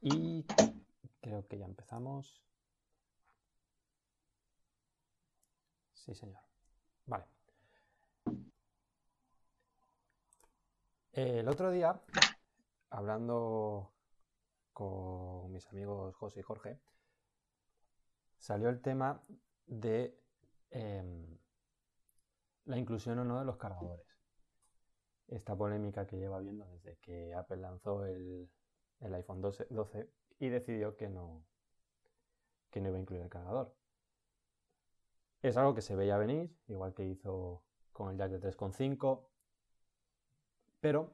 Y creo que ya empezamos. Sí, señor. Vale. El otro día, hablando con mis amigos José y Jorge, salió el tema de em, la inclusión o no de los cargadores. Esta polémica que lleva viendo desde que Apple lanzó el, iPhone 12, 12, y decidió que no, que no iba a incluir el cargador. Es algo que se veía venir, igual que hizo con el jack de 3.5, pero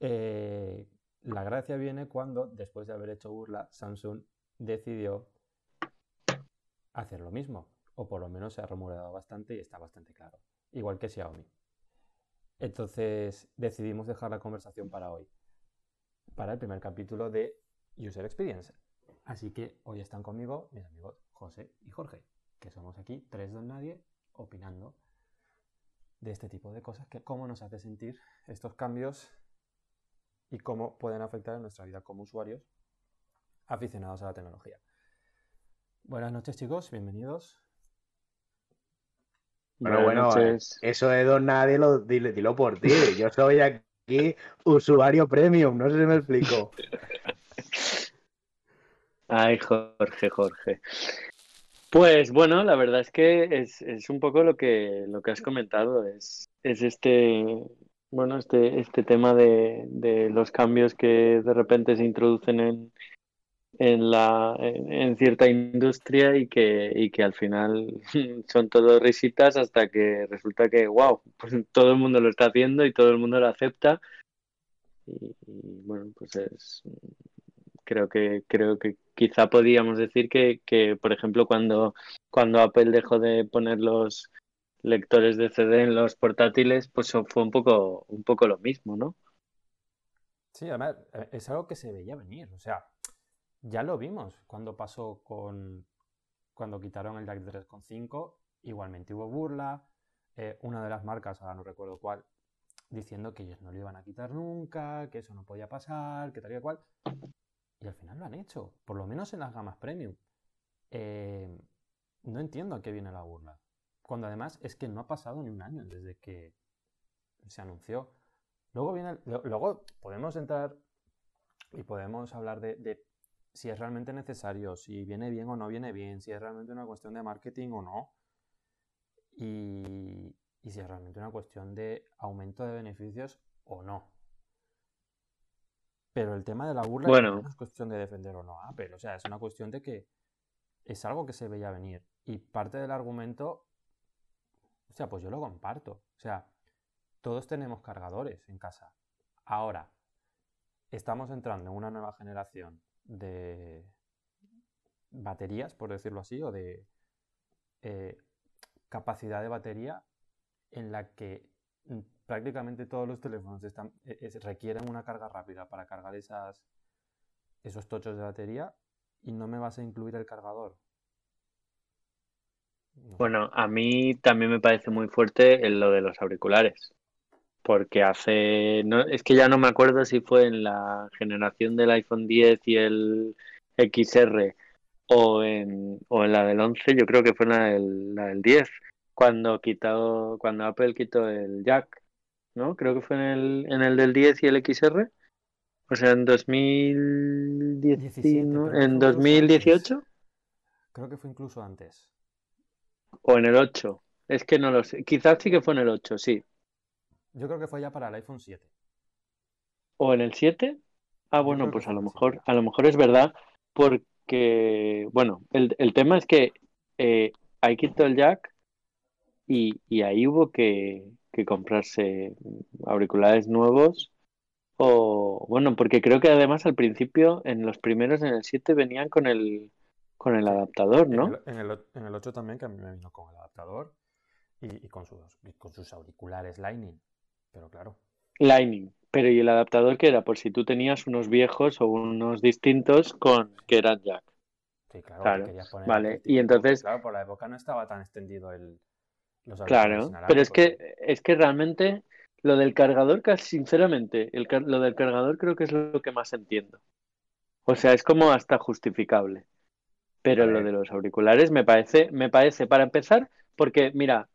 eh, la gracia viene cuando, después de haber hecho burla, Samsung decidió hacer lo mismo, o por lo menos se ha rumoreado bastante y está bastante claro, igual que Xiaomi. Entonces decidimos dejar la conversación para hoy, para el primer capítulo de User Experience. Así que hoy están conmigo mis amigos José y Jorge, que somos aquí tres don nadie opinando de este tipo de cosas, que cómo nos hace sentir estos cambios y cómo pueden afectar en nuestra vida como usuarios aficionados a la tecnología. Buenas noches chicos, bienvenidos. Bueno, bueno, eso de don nadie lo dilo, por ti. Yo soy aquí usuario premium, no sé si me explico. Ay, Jorge, Jorge. Pues bueno, la verdad es que es, un poco lo que, lo que has comentado, es, es este, bueno, este, este tema de, de los cambios que de repente se introducen en, en, la, en, cierta industria y que, y que al final son todo risitas hasta que resulta que, wow, pues todo el mundo lo está haciendo y todo el mundo lo acepta. Y, bueno, pues es, creo que, creo que quizá podríamos decir que, que, por ejemplo, cuando, cuando Apple dejó de poner los lectores de CD en los portátiles, pues fue un poco, un poco lo mismo, ¿no? Sí, además eh, es algo que se veía venir. O sea, ya lo vimos cuando pasó con. Cuando quitaron el jack 3.5, igualmente hubo burla. Eh, una de las marcas, ahora no recuerdo cuál, diciendo que ellos no lo iban a quitar nunca, que eso no podía pasar, que tal y cual. Y al final lo han hecho, por lo menos en las gamas premium. Eh, no entiendo a qué viene la burla. Cuando además es que no ha pasado ni un año desde que se anunció. Luego viene, luego podemos entrar y podemos hablar de si es realmente necesario, si viene bien o no viene bien, si es realmente una cuestión de marketing o no. Y, si es realmente una cuestión de aumento de beneficios o no. Pero el tema de la burla no es cuestión de defender o no a Apple. O sea, es una cuestión de que es algo que se veía venir. Y parte del argumento, o sea, pues yo lo comparto. O sea, todos tenemos cargadores en casa. Ahora, estamos entrando en una nueva generación de baterías, por decirlo así, o de eh, capacidad de batería en la que mm, prácticamente todos los teléfonos están, e, requieren una carga rápida para cargar esas, esos tochos de batería y no me vas a incluir el cargador. Bueno, a mí también me parece muy fuerte lo de los auriculares porque hace, no, es que ya no me acuerdo si fue en la generación del iPhone 10 y el XR o en, o en la del 11, yo creo que fue la del, la del 10, cuando quitó, cuando Apple quitó el jack, ¿no? Creo que fue en el, en el del 10 y el XR. O sea, en 2017, en 2018. Creo que fue incluso antes. O en el 8. Es que no lo sé. Quizás sí que fue en el 8, sí. Yo creo que fue ya para el iPhone 7. ¿O en el 7? Ah, bueno, pues a lo mejor, a lo mejor es verdad, porque, bueno, el, tema es que eh, ahí quitó el jack y, ahí hubo que, comprarse auriculares nuevos. O, bueno, porque creo que además al principio, en los primeros, en el 7, venían con el, con el adaptador, ¿no? En el, en el, 8 también, que a mí me vino con el adaptador y, con, sus, y con sus auriculares Lightning. Pero claro. Lightning. Pero ¿y el adaptador que era? Por si tú tenías unos viejos o unos distintos con que eran jack. Sí, claro. Poner vale, y entonces... Claro, por la época no estaba tan extendido el... Los claro, pero es que, es que realmente lo del cargador, sinceramente, el, lo del cargador creo que es lo que más entiendo. O sea, es como hasta justificable. Pero lo de los auriculares me parece, me parece, para empezar, porque mira,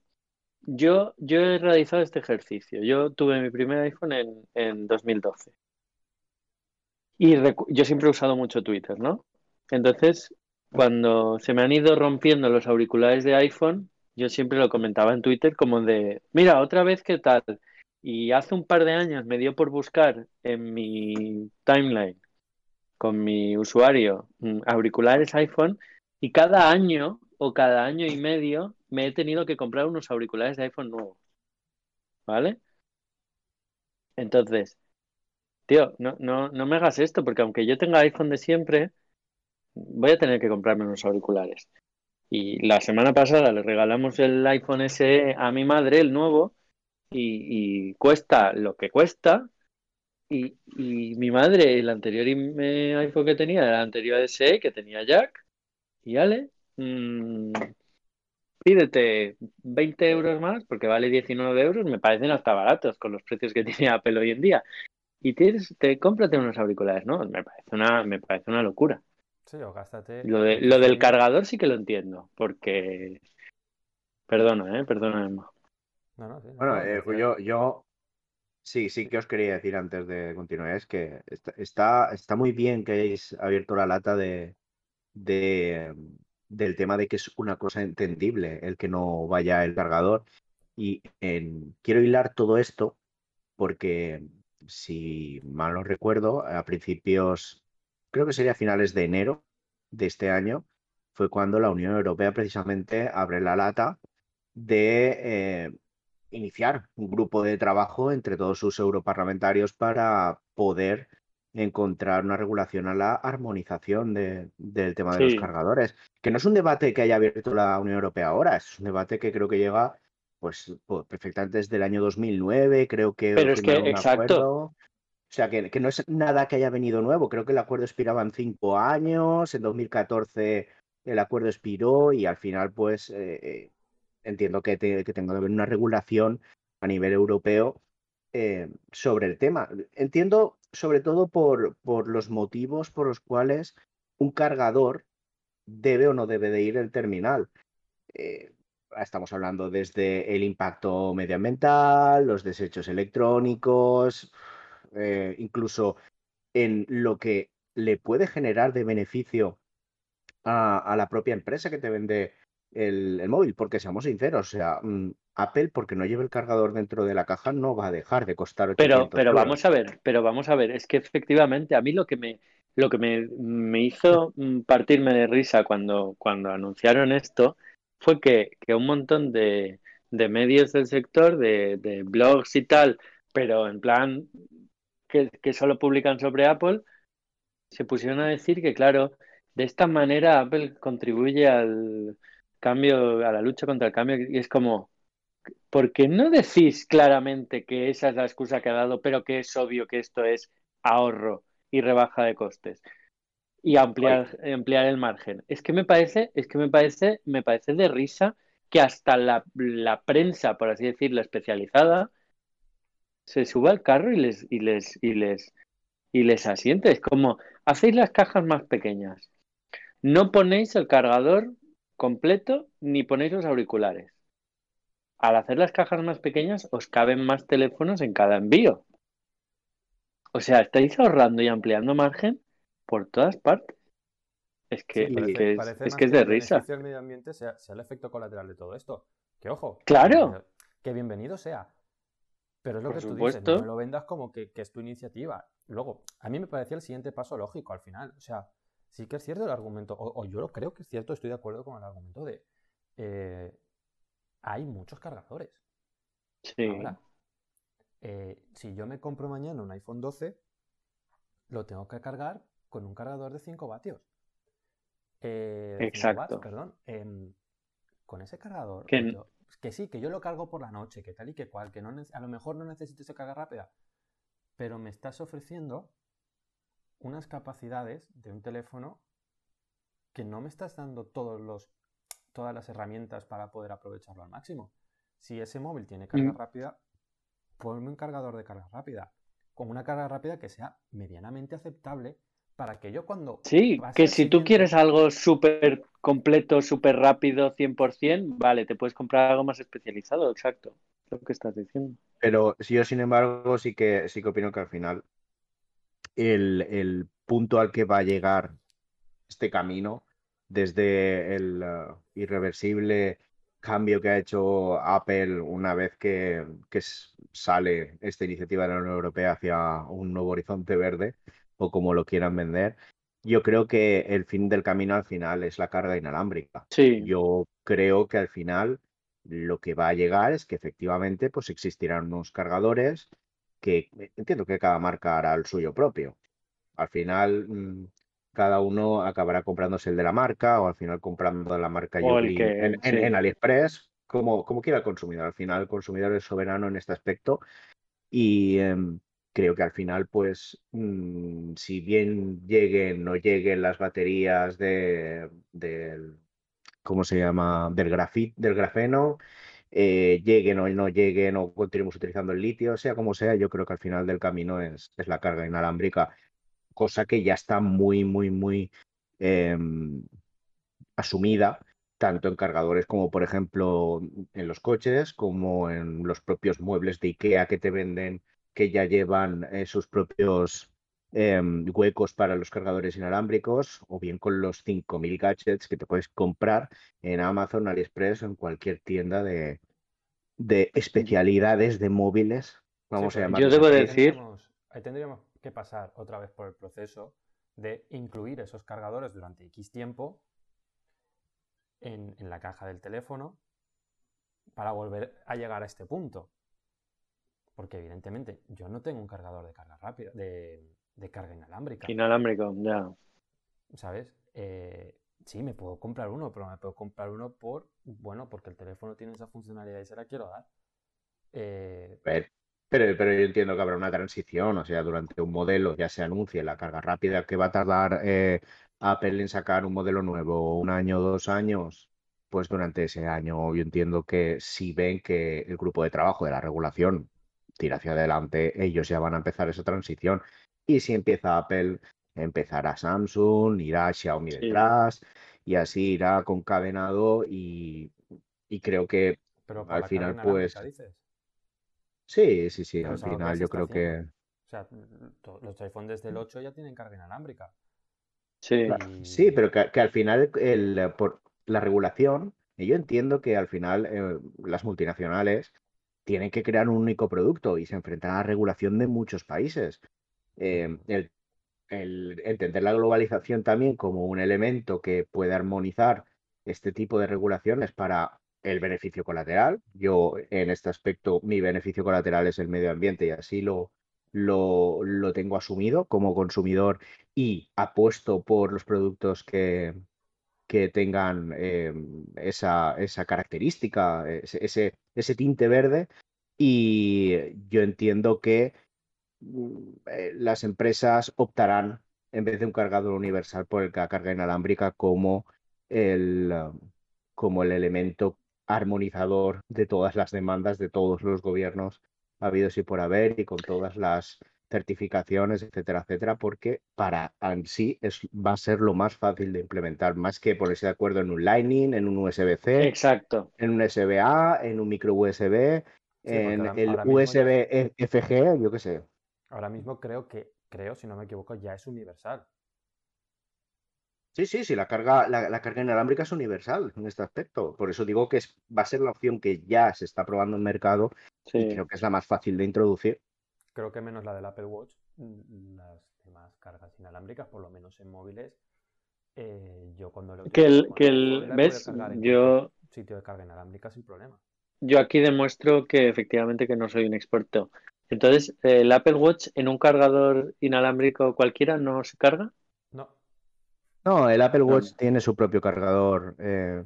yo, yo he realizado este ejercicio. Yo tuve mi primer iPhone en, en 2012. Y yo siempre he usado mucho Twitter, ¿no? Entonces, cuando se me han ido rompiendo los auriculares de iPhone, yo siempre lo comentaba en Twitter como de, mira, otra vez qué tal. Y hace un par de años me dio por buscar en mi timeline con mi usuario mm, auriculares iPhone y cada año o cada año y medio me he tenido que comprar unos auriculares de iPhone nuevos. ¿Vale? Entonces, tío, no, no, no me hagas esto, porque aunque yo tenga iPhone de siempre, voy a tener que comprarme unos auriculares. Y la semana pasada le regalamos el iPhone SE a mi madre, el nuevo, y, cuesta lo que cuesta. Y, mi madre, el anterior iPhone que tenía, el anterior SE, que tenía Jack, y Ale, mmm, pídete 20 euros más, porque vale 19 euros, me parecen hasta baratos con los precios que tiene Apple hoy en día. Y tienes, te cómprate unos auriculares, ¿no? Me parece una, me parece una locura. Sí, o gástate. Lo, de, lo del cargador sí que lo entiendo, porque. Perdona, ¿eh? Perdona, No, no, bueno, eh, yo, yo sí, sí que os quería decir antes de continuar, es que está, está, muy bien que hayáis abierto la lata de, de, del tema de que es una cosa entendible el que no vaya el cargador. Y quiero hilar todo esto porque, si mal no recuerdo, a principios creo que sería finales de enero de este año, fue cuando la Unión Europea precisamente abre la lata de eh, iniciar un grupo de trabajo entre todos sus europarlamentarios para poder encontrar una regulación a la armonización del tema de los cargadores. Que no es un debate que haya abierto la Unión Europea ahora, es un debate que creo que llega pues, pues perfectamente desde el año 2009, creo que... Pero es que, exacto. O sea, que, no es nada que haya venido nuevo. Creo que el acuerdo expiraba en cinco años, en 2014 el acuerdo expiró y al final, pues, eh, eh, entiendo que, tenga que haber una regulación a nivel europeo eh, sobre el tema. Entiendo sobre todo por, por los motivos por los cuales un cargador debe o no debe de ir el terminal. estamos hablando desde el impacto medioambiental, los desechos electrónicos, eh, incluso en lo que le puede generar de beneficio a, la propia empresa que te vende el, móvil, porque seamos sinceros, o sea, mm, Apple, porque no lleva el cargador dentro de la caja, no va a dejar de costar Pero, pero vamos a ver, pero vamos a ver, es que efectivamente a mí lo que me, lo que me, hizo mm, partirme de risa cuando, cuando anunciaron esto fue que, que un montón de, de medios del sector, de, de blogs y tal, pero en plan que, solo publican sobre Apple, se pusieron a decir que, claro, de esta manera Apple contribuye al cambio, a la lucha contra el cambio, y es como, ¿por qué no decís claramente que esa es la excusa que ha dado, pero que es obvio que esto es ahorro y rebaja de costes? Y ampliar, ampliar el margen. Es que me parece, es que me parece, me parece de risa que hasta la, la prensa, por así decirlo, especializada, se sube al carro y les, y les, y les, y les asiente. Es como, hacéis las cajas más pequeñas. No ponéis el cargador completo ni ponéis los auriculares. Al hacer las cajas más pequeñas os caben más teléfonos en cada envío. O sea, estáis ahorrando y ampliando margen por todas partes. Es que, es, que es, de risa. El medio ambiente sea, sea, el efecto colateral de todo esto. Que ojo. Claro. Que bienvenido sea. Pero es lo que tú dices, no lo vendas como que, es tu iniciativa. Luego, a mí me parecía el siguiente paso lógico al final. O sea, sí que es cierto el argumento, o, yo lo creo que es cierto, estoy de acuerdo con el argumento de eh, hay muchos cargadores. Sí. Eh, si yo me compro mañana un iPhone 12, lo tengo que cargar con un cargador de 5 vatios. Eh, Exacto. perdón. Em, con ese cargador, que sí, que yo lo cargo por la noche, que tal y que cual, que no a lo mejor no necesito esa carga rápida, pero me estás ofreciendo unas capacidades de un teléfono que no me estás dando todos los, todas las herramientas para poder aprovecharlo al máximo. Si ese móvil tiene carga mm. rápida, ponme un cargador de carga rápida, con una carga rápida que sea medianamente aceptable para que yo cuando... Sí, que si tú quieres algo súper completo, súper rápido, 100%, vale, te puedes comprar algo más especializado, exacto, lo que estás diciendo. Pero yo, sin embargo, sí que, sí que opino que al final el, el punto al que va a llegar este camino, desde el uh, irreversible cambio que ha hecho Apple una vez que, que, sale esta iniciativa de la Unión Europea hacia un nuevo horizonte verde, o como lo quieran vender, yo creo que el fin del camino al final es la carga inalámbrica. Sí. Yo creo que al final lo que va a llegar es que efectivamente pues existirán unos cargadores que entiendo que cada marca hará el suyo propio. Al final mm, cada uno acabará comprándose el de la marca o al final comprando la marca en, AliExpress, como, como quiera el consumidor. Al final el consumidor es soberano en este aspecto y em, creo que al final, pues, mm, si bien lleguen o lleguen las baterías de, del, ¿cómo se llama? Del, grafit, del grafeno, eh, lleguen o no lleguen o continuemos utilizando el litio, sea como sea, yo creo que al final del camino es, es la carga inalámbrica, cosa que ya está muy, muy, muy em, asumida tanto en cargadores como por ejemplo en los coches, como en los propios muebles de IKEA que te venden que ya llevan eh, sus propios em, huecos para los cargadores inalámbricos o bien con los 5.000 gadgets que te puedes comprar en Amazon, AliExpress o en cualquier tienda de, de especialidades de móviles. Vamos a llamar. Yo debo decir. Ahí tendríamos que pasar otra vez por el proceso de incluir esos cargadores durante X tiempo en, en la caja del teléfono para volver a llegar a este punto. Porque evidentemente yo no tengo un cargador de carga rápida, de, carga inalámbrica. Inalámbrico, ya. ¿Sabes? Eh, sí, me puedo comprar uno, pero me puedo comprar uno por, bueno, porque el teléfono tiene esa funcionalidad y se la quiero dar. Eh, pero, pero, yo entiendo que habrá una transición, o sea, durante un modelo ya se anuncie la carga rápida que va a tardar eh, Apple en sacar un modelo nuevo, un año, dos años, pues durante ese año yo entiendo que si ven que el grupo de trabajo de la regulación tira hacia adelante, ellos ya van a empezar esa transición. Y si empieza Apple, empezará Samsung, irá Xiaomi detrás, y así irá concadenado y, y creo que al final pues... Sí, sí, sí, al final yo creo que... O sea, los iPhones desde el 8 ya tienen carga inalámbrica. Sí, sí pero que, al final el, por la regulación, yo entiendo que al final eh, las multinacionales tienen que crear un único producto y se enfrentan a la regulación de muchos países. Em, el, entender la globalización también como un elemento que puede armonizar este tipo de regulaciones para el beneficio colateral. Yo en este aspecto mi beneficio colateral es el medio ambiente y así lo, lo, lo tengo asumido como consumidor y apuesto por los productos que, que tengan em, esa, esa, característica, ese, ese, tinte verde. Y yo entiendo que eh, las empresas optarán, en vez de un cargador universal, por el la carga inalámbrica como el, como el elemento armonizador de todas las demandas de todos los gobiernos habidos y por haber y con todas las certificaciones, etcétera, etcétera, porque para en sí es, va a ser lo más fácil de implementar, más que ponerse de acuerdo en un Lightning, en un USB-C, Exacto. en un SBA, en un micro USB, en el USB FG, yo qué sé. Ahora mismo creo que, creo, si no me equivoco, ya es universal. Sí, sí, sí, la carga, la, carga inalámbrica es universal en este aspecto. Por eso digo que es, va a ser la opción que ya se está probando en mercado y creo que es la más fácil de introducir creo que menos la del Apple Watch, mm, las demás cargas inalámbricas, por lo menos en móviles, eh, yo cuando lo que el, que el ves yo sitio de carga inalámbrica sin problema. Yo aquí demuestro que efectivamente que no soy un experto. Entonces, el Apple Watch en un cargador inalámbrico cualquiera no se carga? No. No, el Apple Watch tiene su propio cargador eh,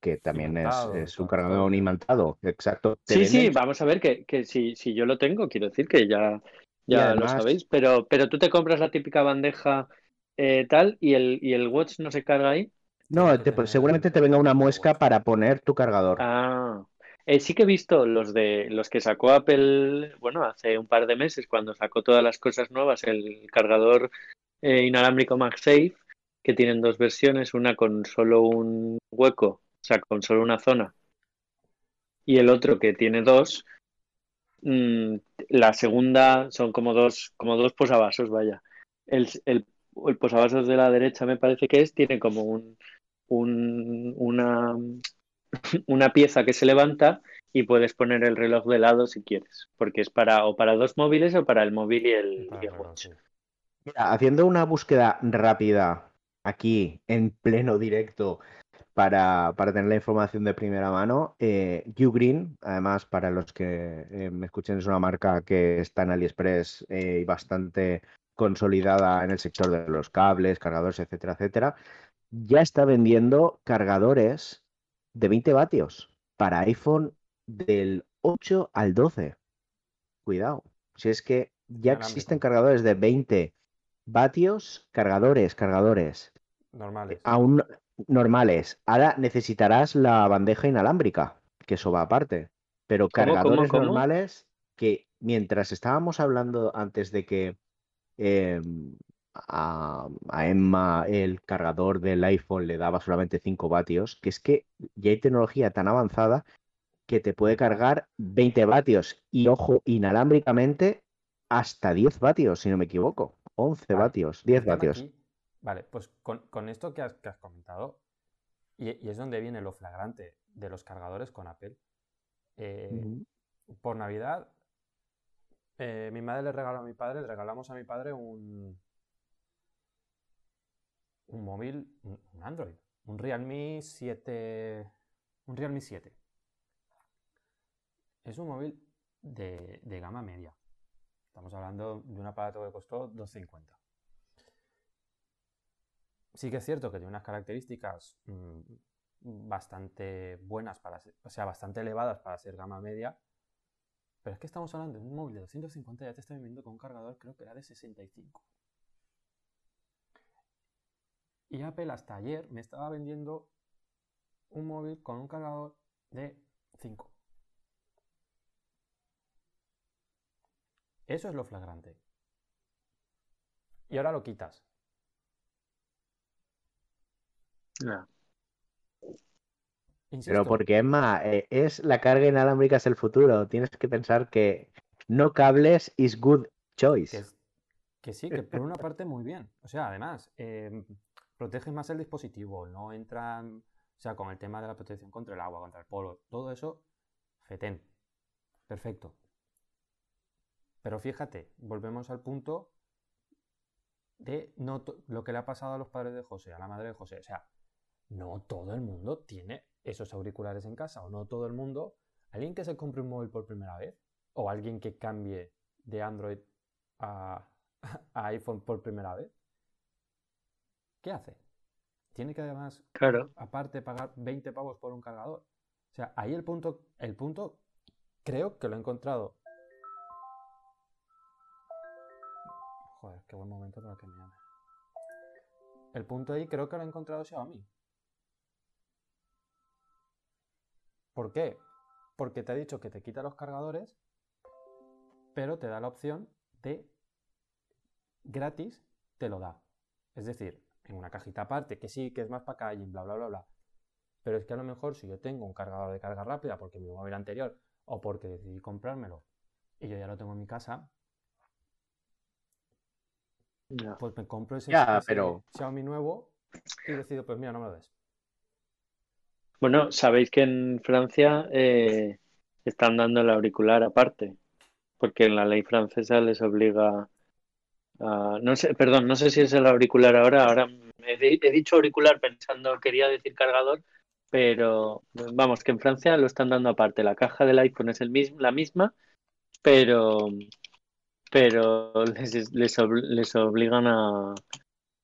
que también es, un cargador imantado, exacto. Sí, sí, vamos a ver que, que si, si, yo lo tengo, quiero decir que ya, ya lo sabéis, pero, pero tú te compras la típica bandeja eh, tal y el, y el watch no se carga ahí. No, pues, seguramente te venga una muesca para poner tu cargador. Ah, eh, sí que he visto los de los que sacó Apple, bueno, hace un par de meses cuando sacó todas las cosas nuevas, el cargador eh, inalámbrico MagSafe, que tienen dos versiones, una con solo un hueco, o sea, con solo una zona, y el otro que tiene dos. Mm, la segunda son como dos, como dos posavasos, vaya. El, posavasos de la derecha me parece que es, tiene como un, un una, una pieza que se levanta y puedes poner el reloj de lado si quieres, porque es para o para dos móviles o para el móvil y el, y el watch. Mira, haciendo una búsqueda rápida aquí en pleno directo para, para tener la información de primera mano, eh, Ugreen, además para los que eh, me escuchen, es una marca que está en AliExpress eh, y bastante consolidada en el sector de los cables, cargadores, etcétera, etcétera, ya está vendiendo cargadores de 20 vatios para iPhone del 8 al 12. Cuidado. Si es que ya existen cargadores de 20 vatios, cargadores, cargadores. Normales. Aún normales. Ahora necesitarás la bandeja inalámbrica, que eso va aparte. Pero cargadores normales que mientras estábamos hablando antes de que em, a, Emma el cargador del iPhone le daba solamente 5 vatios, que es que ya hay tecnología tan avanzada que te puede cargar 20 vatios y, ojo, inalámbricamente hasta 10 vatios, si no me equivoco. 11 vatios, 10 vatios. vale, pues con, esto que has, comentado, y, es donde viene lo flagrante de los cargadores con Apple. Eh, por Navidad, eh, mi madre le regaló a mi padre, le regalamos a mi padre un, un móvil, un Android, un Realme 7, un Realme 7. Es un móvil de, gama media. Estamos hablando de un aparato que costó 250. Sí que es cierto que tiene unas características mm, bastante buenas para ser, o sea, bastante elevadas para ser gama media. Pero es que estamos hablando de un móvil de 250 ya te está vendiendo con un cargador creo que era de 65. Y Apple hasta ayer me estaba vendiendo un móvil con un cargador de 5. Eso es lo flagrante. Y ahora lo quitas. Pero porque Emma, eh, es la carga inalámbrica es el futuro. Tienes que pensar que no cables is good choice. Que, sí, que por una parte muy bien. O sea, además, em, protege más el dispositivo, no entran, o sea, con el tema de la protección contra el agua, contra el polvo, todo eso, fetén. Perfecto. Pero fíjate, volvemos al punto de no lo que le ha pasado a los padres de José, a la madre de José. O sea, no todo el mundo tiene esos auriculares en casa, o no todo el mundo. Alguien que se compre un móvil por primera vez, o alguien que cambie de Android a iPhone por primera vez, ¿qué hace? Tiene que además, claro. aparte, pagar 20 pavos por un cargador. O sea, ahí el punto, el punto, creo que lo he encontrado. Joder, qué buen momento para que me llame. El punto ahí creo que lo he encontrado Xiaomi. ¿Por qué? Porque te ha dicho que te quita los cargadores, pero te da la opción de gratis, te lo da. Es decir, en una cajita aparte, que sí, que es más packaging, bla, bla, bla, bla. Pero es que a lo mejor si yo tengo un cargador de carga rápida porque mi móvil anterior o porque decidí comprármelo y yo ya lo tengo en mi casa, pues me compro ese, pero... Xiaomi nuevo y decido, pues mira, no me lo des. Bueno, sabéis que en Francia eh, están dando el auricular aparte, porque en la ley francesa les obliga Ah, no sé, perdón, no sé si es el auricular ahora. Ahora he, dicho auricular pensando, quería decir cargador, pero vamos, que en Francia lo están dando aparte. La caja del iPhone es el mismo, la misma, pero, pero les, les, obligan a,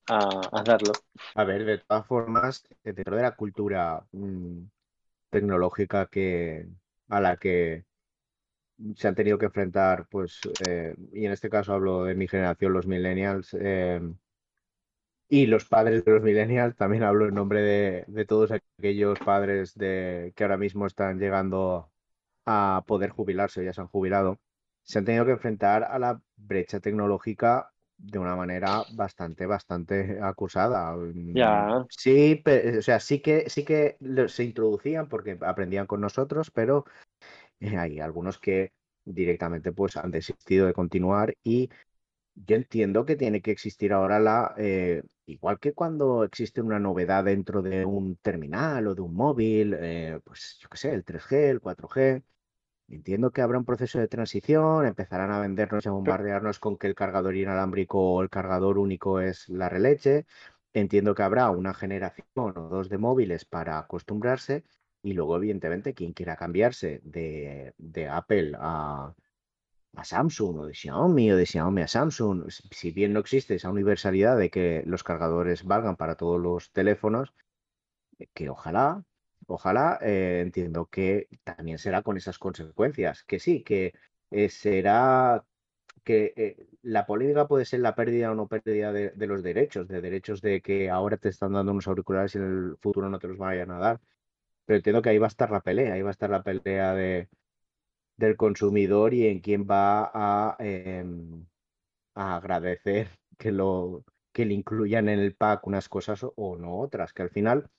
a, darlo. A ver, de todas formas, dentro de la cultura mm, tecnológica que a la que se han tenido que enfrentar, pues, eh, y en este caso hablo de mi generación, los millennials, eh, y los padres de los millennials, también hablo en nombre de, todos aquellos padres de, que ahora mismo están llegando a poder jubilarse, ya se han jubilado, se han tenido que enfrentar a la brecha tecnológica de una manera bastante, bastante acusada. Ya. Mm, sí, o sea, sí que, sí que se introducían porque aprendían con nosotros, pero hay algunos que directamente pues han desistido de continuar y yo entiendo que tiene que existir ahora la, eh, igual que cuando existe una novedad dentro de un terminal o de un móvil, eh, pues yo qué sé, el 3G, el 4G, entiendo que habrá un proceso de transición, empezarán a vendernos y a bombardearnos con que el cargador inalámbrico o el cargador único es la releche, entiendo que habrá una generación o dos de móviles para acostumbrarse y luego evidentemente quien quiera cambiarse de, de Apple a a Samsung o de Xiaomi o de Xiaomi a Samsung, si bien no existe esa universalidad de que los cargadores valgan para todos los teléfonos, eh, que ojalá, ojalá, eh, entiendo que también será con esas consecuencias, que sí, que eh, será que la política puede ser la pérdida o no pérdida de, de, los derechos, de derechos de que ahora te están dando unos auriculares y en el futuro no te los vayan a dar. Pero entiendo que ahí va a estar la pelea, ahí va a estar la pelea de, del consumidor y en quién va a, em, agradecer que, lo, que le incluyan en el pack unas cosas o, no otras, que al final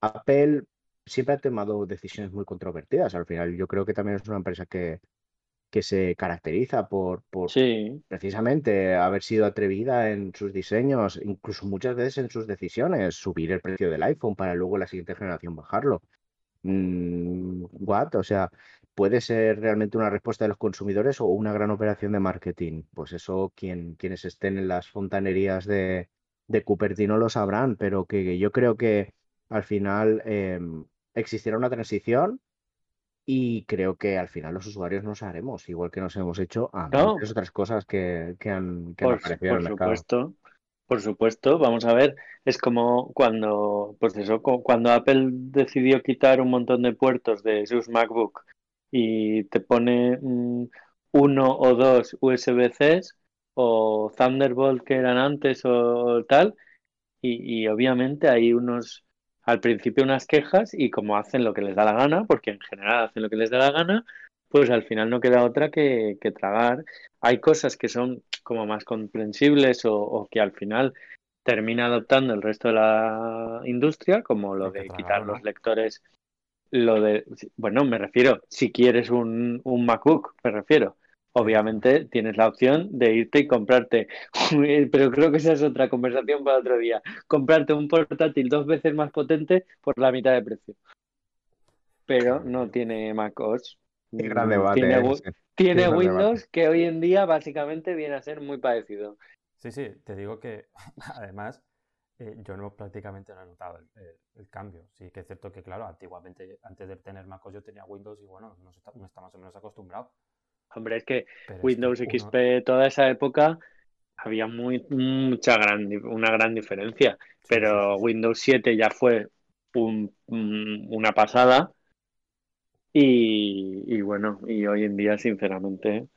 Apple siempre ha tomado decisiones muy controvertidas. Al final yo creo que también es una empresa que, que se caracteriza por, por precisamente haber sido atrevida en sus diseños, incluso muchas veces en sus decisiones, subir el precio del iPhone para luego la siguiente generación bajarlo. Mm, what? O sea, puede ser realmente una respuesta de los consumidores o una gran operación de marketing. Pues eso quien, quienes estén en las fontanerías de, de Cupertino lo sabrán, pero que yo creo que al final em, existirá una transición y creo que al final los usuarios nos haremos, igual que nos hemos hecho a muchas otras cosas que, que han, que por, aparecido en el mercado. Supuesto. Por supuesto, vamos a ver, es como cuando, pues eso, cuando Apple decidió quitar un montón de puertos de sus MacBook y te pone uno o dos USB-Cs o Thunderbolt que eran antes o, tal, y, obviamente hay unos, al principio unas quejas y como hacen lo que les da la gana, porque en general hacen lo que les da la gana, pues al final no queda otra que, tragar. Hay cosas que son como más comprensibles o, o, que al final termina adoptando el resto de la industria, como lo de quitar los lectores lo de, bueno, me refiero, si quieres un, un MacBook, me refiero. Obviamente tienes la opción de irte y comprarte, pero creo que esa es otra conversación para otro día, comprarte un portátil dos veces más potente por la mitad de precio. Pero no tiene MacOS. gran debate. Tiene, tiene Windows que hoy en día básicamente viene a ser muy parecido. Sí, sí, te digo que además eh, yo no prácticamente no he notado el, cambio. Sí que es cierto que, claro, antiguamente, antes de tener MacOS yo tenía Windows y bueno, no está, está más o menos acostumbrado. Hombre, es que Windows XP, toda esa época, había muy, mucha gran, una gran diferencia. pero Windows 7 ya fue una pasada. Y, y bueno, y hoy en día, sinceramente,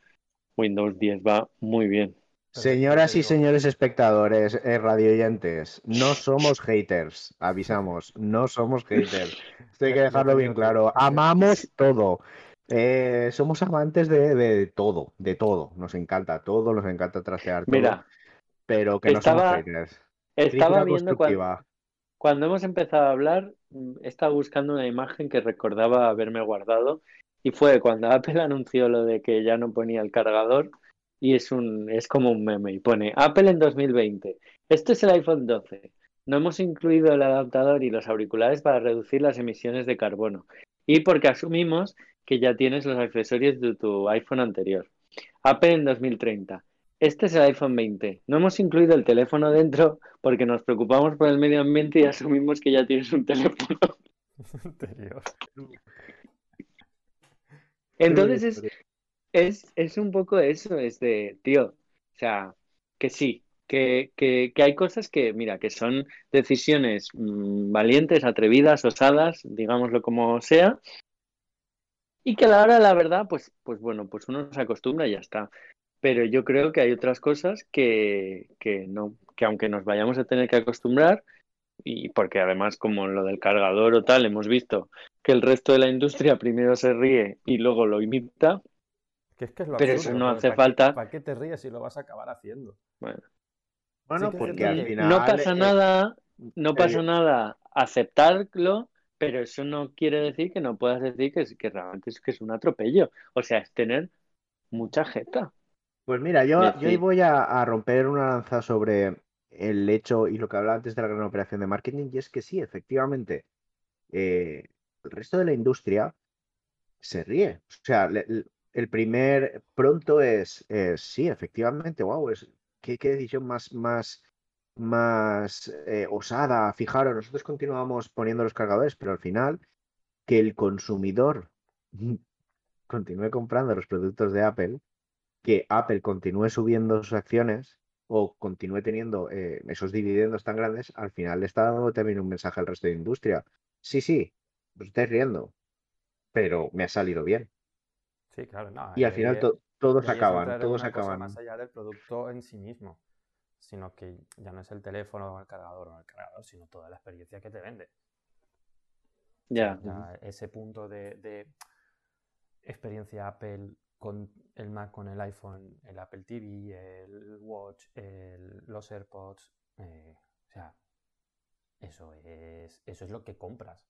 Windows 10 va muy bien. Señoras y señores espectadores, eh, radioyentes, no somos haters, avisamos, no somos haters. Esto hay que dejarlo bien claro. Amamos todo. Eh, somos amantes de, todo, de todo. Nos encanta todo, nos encanta trasear todo. Mira, pero que no somos. Estaba viendo cuando, cuando hemos empezado a hablar, mm, estaba buscando una imagen que recordaba haberme guardado y fue cuando Apple anunció lo de que ya no ponía el cargador y es, un, es como un meme y pone Apple en 2020. Este es el iPhone 12. No hemos incluido el adaptador y los auriculares para reducir las emisiones de carbono y porque asumimos que ya tienes los accesorios de tu iPhone anterior. Apple en 2030. Este es el iPhone 20. No hemos incluido el teléfono dentro porque nos preocupamos por el medio ambiente y asumimos que ya tienes un teléfono. Entonces es, es, es un poco eso, es de, tío, o sea, que sí, que, que, que hay cosas que, mira, que son decisiones mm, valientes, atrevidas, osadas, digámoslo como sea, y que a la hora de la verdad, pues, pues bueno, pues uno se acostumbra y ya está. Pero yo creo que hay otras cosas que, que no, que aunque nos vayamos a tener que acostumbrar, y porque además como lo del cargador o tal, hemos visto que el resto de la industria primero se ríe y luego lo imita, Que es que es lo Pero absurdo, eso no hace ¿para qué- falta. ¿Para qué te ríes si lo vas a acabar haciendo? Bueno, Bueno, Sí porque al final. no pasa eh, nada, no pasa eh, nada aceptarlo, pero eso no quiere decir que no puedas decir que, que realmente es que es un atropello. O sea, es tener mucha jeta. Pues mira, yo, yo ahí voy a, a romper una lanza sobre el hecho y lo que hablaba antes de la gran operación de marketing, y es que sí, efectivamente, eh, el resto de la industria se ríe. O sea, le- le- el primer pronto es, es, sí, efectivamente, wow, es, qué, qué decisión más, más, más eh, osada. Fijaros, nosotros continuamos poniendo los cargadores, pero al final que el consumidor continúe comprando los productos de Apple, que Apple continúe subiendo sus acciones o continúe teniendo eh, esos dividendos tan grandes, al final le está dando también un mensaje al resto de la industria. Sí, sí, os estáis riendo, pero me ha salido bien. Sí, claro, no. Y al y final to- todos acaban, todos acaban. más allá del producto en sí mismo, sino que ya no es el teléfono o el cargador o el cargador, sino toda la experiencia que te vende. O sea, Ya. ese punto de, de experiencia Apple con el Mac, con el iPhone, el Apple TV, el Watch, el- los AirPods, eh, o sea, eso es, eso es lo que compras.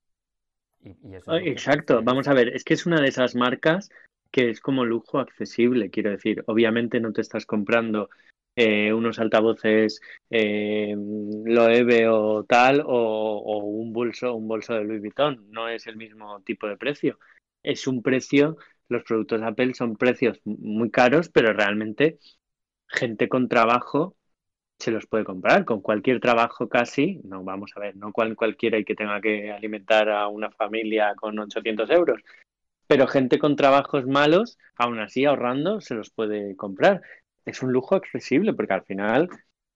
Y, y eso que Exacto, fideliza. vamos a ver, es que es una de esas marcas que es como lujo accesible, quiero decir, obviamente no te estás comprando eh, unos altavoces eh, Loewe o tal, o, o un bolso, un bolso de Louis Vuitton, no es el mismo tipo de precio. Es un precio, los productos Apple son precios muy caros, pero realmente gente con trabajo se los puede comprar con cualquier trabajo casi, no vamos a ver, no cual, cualquiera y que tenga que alimentar a una familia con 800 euros, pero gente con trabajos malos, aún así ahorrando, se los puede comprar. Es un lujo accesible porque al final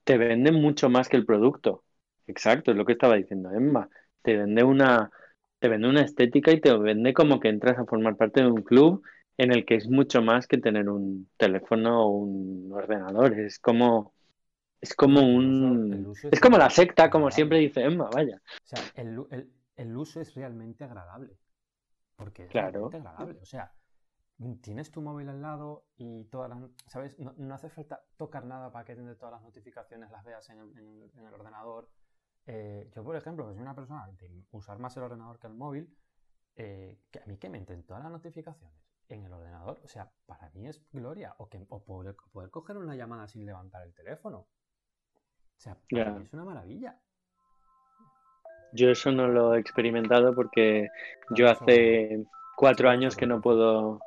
te venden mucho más que el producto. Exacto, es lo que estaba diciendo Emma. Te vende una, te vende una estética y te vende como que entras a formar parte de un club en el que es mucho más que tener un teléfono o un ordenador. Es como, es como un, es como la secta, como siempre dice Emma, vaya. O sea, el, el- el uso es realmente agradable. Porque es Claro. realmente agradable. O sea, tienes tu móvil al lado y todas las. ¿Sabes? No, no hace falta tocar nada para que de todas las notificaciones las veas en el, en el- en el ordenador. Eh, yo, por ejemplo, que soy una persona de usar más el ordenador que el móvil, eh, que a mí que me entren todas las notificaciones en el ordenador, o sea, para mí es gloria. O, que, o poder, poder coger una llamada sin levantar el teléfono. O sea, para mí es una maravilla. Yo eso no lo he experimentado porque yo hace cuatro años que no puedo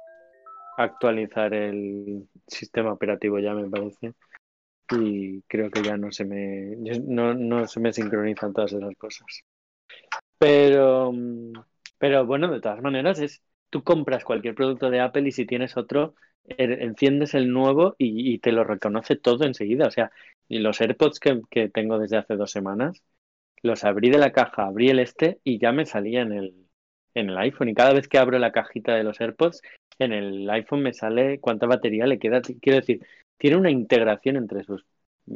actualizar el sistema operativo ya me parece. Y creo que ya no se me no, no se me sincronizan todas esas cosas. Pero pero bueno de todas maneras es tú compras cualquier producto de Apple y si tienes otro er- enciendes el nuevo y, y te lo reconoce todo enseguida. O sea y los AirPods que, que tengo desde hace dos semanas los abrí de la caja, abrí el este y ya me salía en el, en el iPhone. Y cada vez que abro la cajita de los AirPods, en el iPhone me sale cuánta batería le queda. Quiero decir, tiene una integración entre sus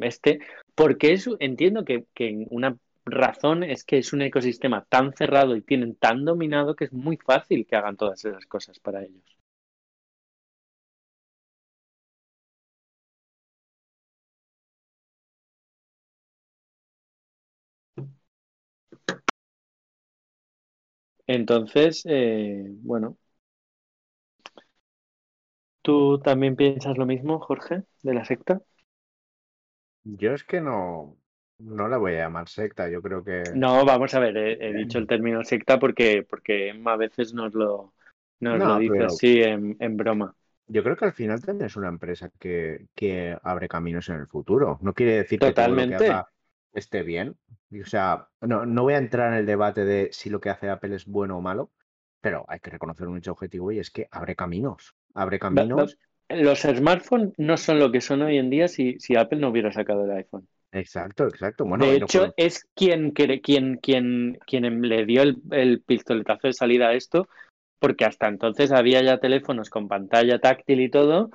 este, porque es, entiendo que, que una razón es que es un ecosistema tan cerrado y tienen tan dominado que es muy fácil que hagan todas esas cosas para ellos. Entonces, eh, bueno. ¿Tú también piensas lo mismo, Jorge, de la secta? Yo es que no, no la voy a llamar secta, yo creo que... No, vamos a ver, he, he dicho el término secta porque, porque a veces nos lo, nos No, lo dice pero- así en, en broma. Yo creo que al final también es una empresa que, que abre caminos en el futuro. No quiere decir que todo lo que Totalmente. haga esté bien. O sea, no, no voy a entrar en el debate de si lo que hace Apple es bueno o malo, pero hay que reconocer un hecho objetivo y es que abre caminos. Abre caminos. Los smartphones no son lo que son hoy en día si, si Apple no hubiera sacado el iPhone. Exacto, exacto. Bueno, de no hecho, es quien, quien, quien, quien, quien le dio el, el pistoletazo de salida a esto, porque hasta entonces había ya teléfonos con pantalla táctil y todo,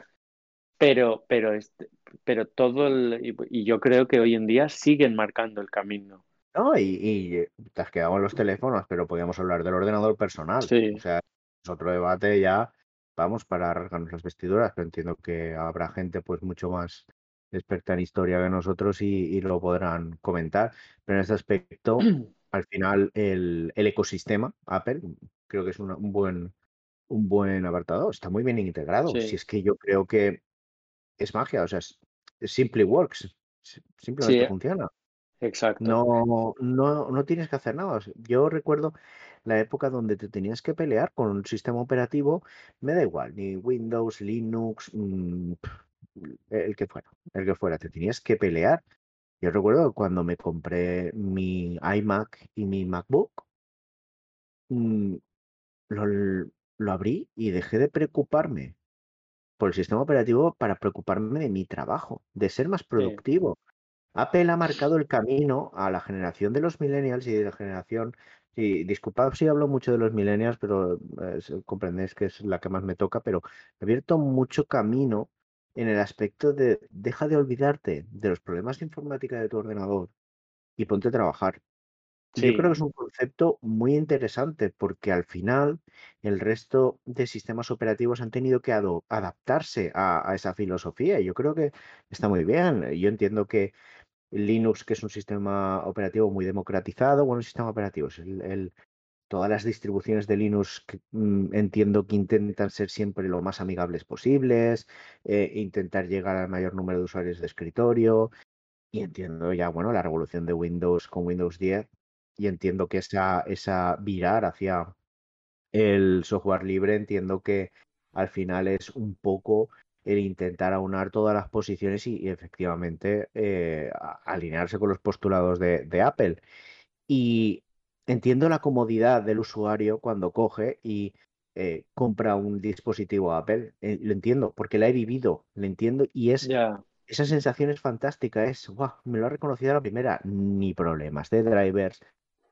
pero, pero, este, pero todo el- y, y yo creo que hoy en día siguen marcando el camino. No, y, y te has quedado en los teléfonos, pero podíamos hablar del ordenador personal. Sí. O sea, es otro debate ya vamos, para rasgarnos las vestiduras, pero entiendo que habrá gente pues mucho más experta en historia que nosotros y, lo podrán comentar. Pero en este aspecto, al final, el, ecosistema Apple creo que es un buen un buen apartado, está muy bien integrado. Si es que yo creo que es magia, o sea, simply works, simplemente funciona. Exacto. No, no, no tienes que hacer nada. Yo recuerdo la época donde te tenías que pelear con un sistema operativo, me da igual, ni Windows, Linux, mm, el que fuera, el que fuera, te tenías que pelear. Yo recuerdo cuando me compré mi iMac y mi MacBook, mm, lo, lo abrí y dejé de preocuparme por el sistema operativo para preocuparme de mi trabajo, de ser más productivo. Apple ha marcado el camino a la generación de los millennials y de la generación, y disculpad si hablo mucho de los millennials, pero eh, comprendéis que es la que más me toca, pero ha abierto mucho camino en el aspecto de deja de olvidarte de los problemas de informática de tu ordenador y ponte a trabajar. Yo creo que es un concepto muy interesante porque al final el resto de sistemas operativos han tenido que adaptarse a, esa filosofía y yo creo que está muy bien. Yo entiendo que Linux, que es un sistema operativo muy democratizado, bueno, sistema operativo, el, todas las distribuciones de Linux mm, entiendo que intentan ser siempre lo más amigables posibles, eh, intentar llegar al mayor número de usuarios de escritorio. Y entiendo ya, bueno, la revolución de Windows con Windows 10 y entiendo que esa, esa virar hacia el software libre, entiendo que al final es un poco el intentar aunar todas las posiciones y, efectivamente eh, alinearse con los postulados de, Apple. Y entiendo la comodidad del usuario cuando coge y eh, compra un dispositivo Apple. Eh, lo entiendo, porque la he vivido, lo entiendo y es... Esa sensación es fantástica, es, me lo ha reconocido a la primera, ni problemas de drivers,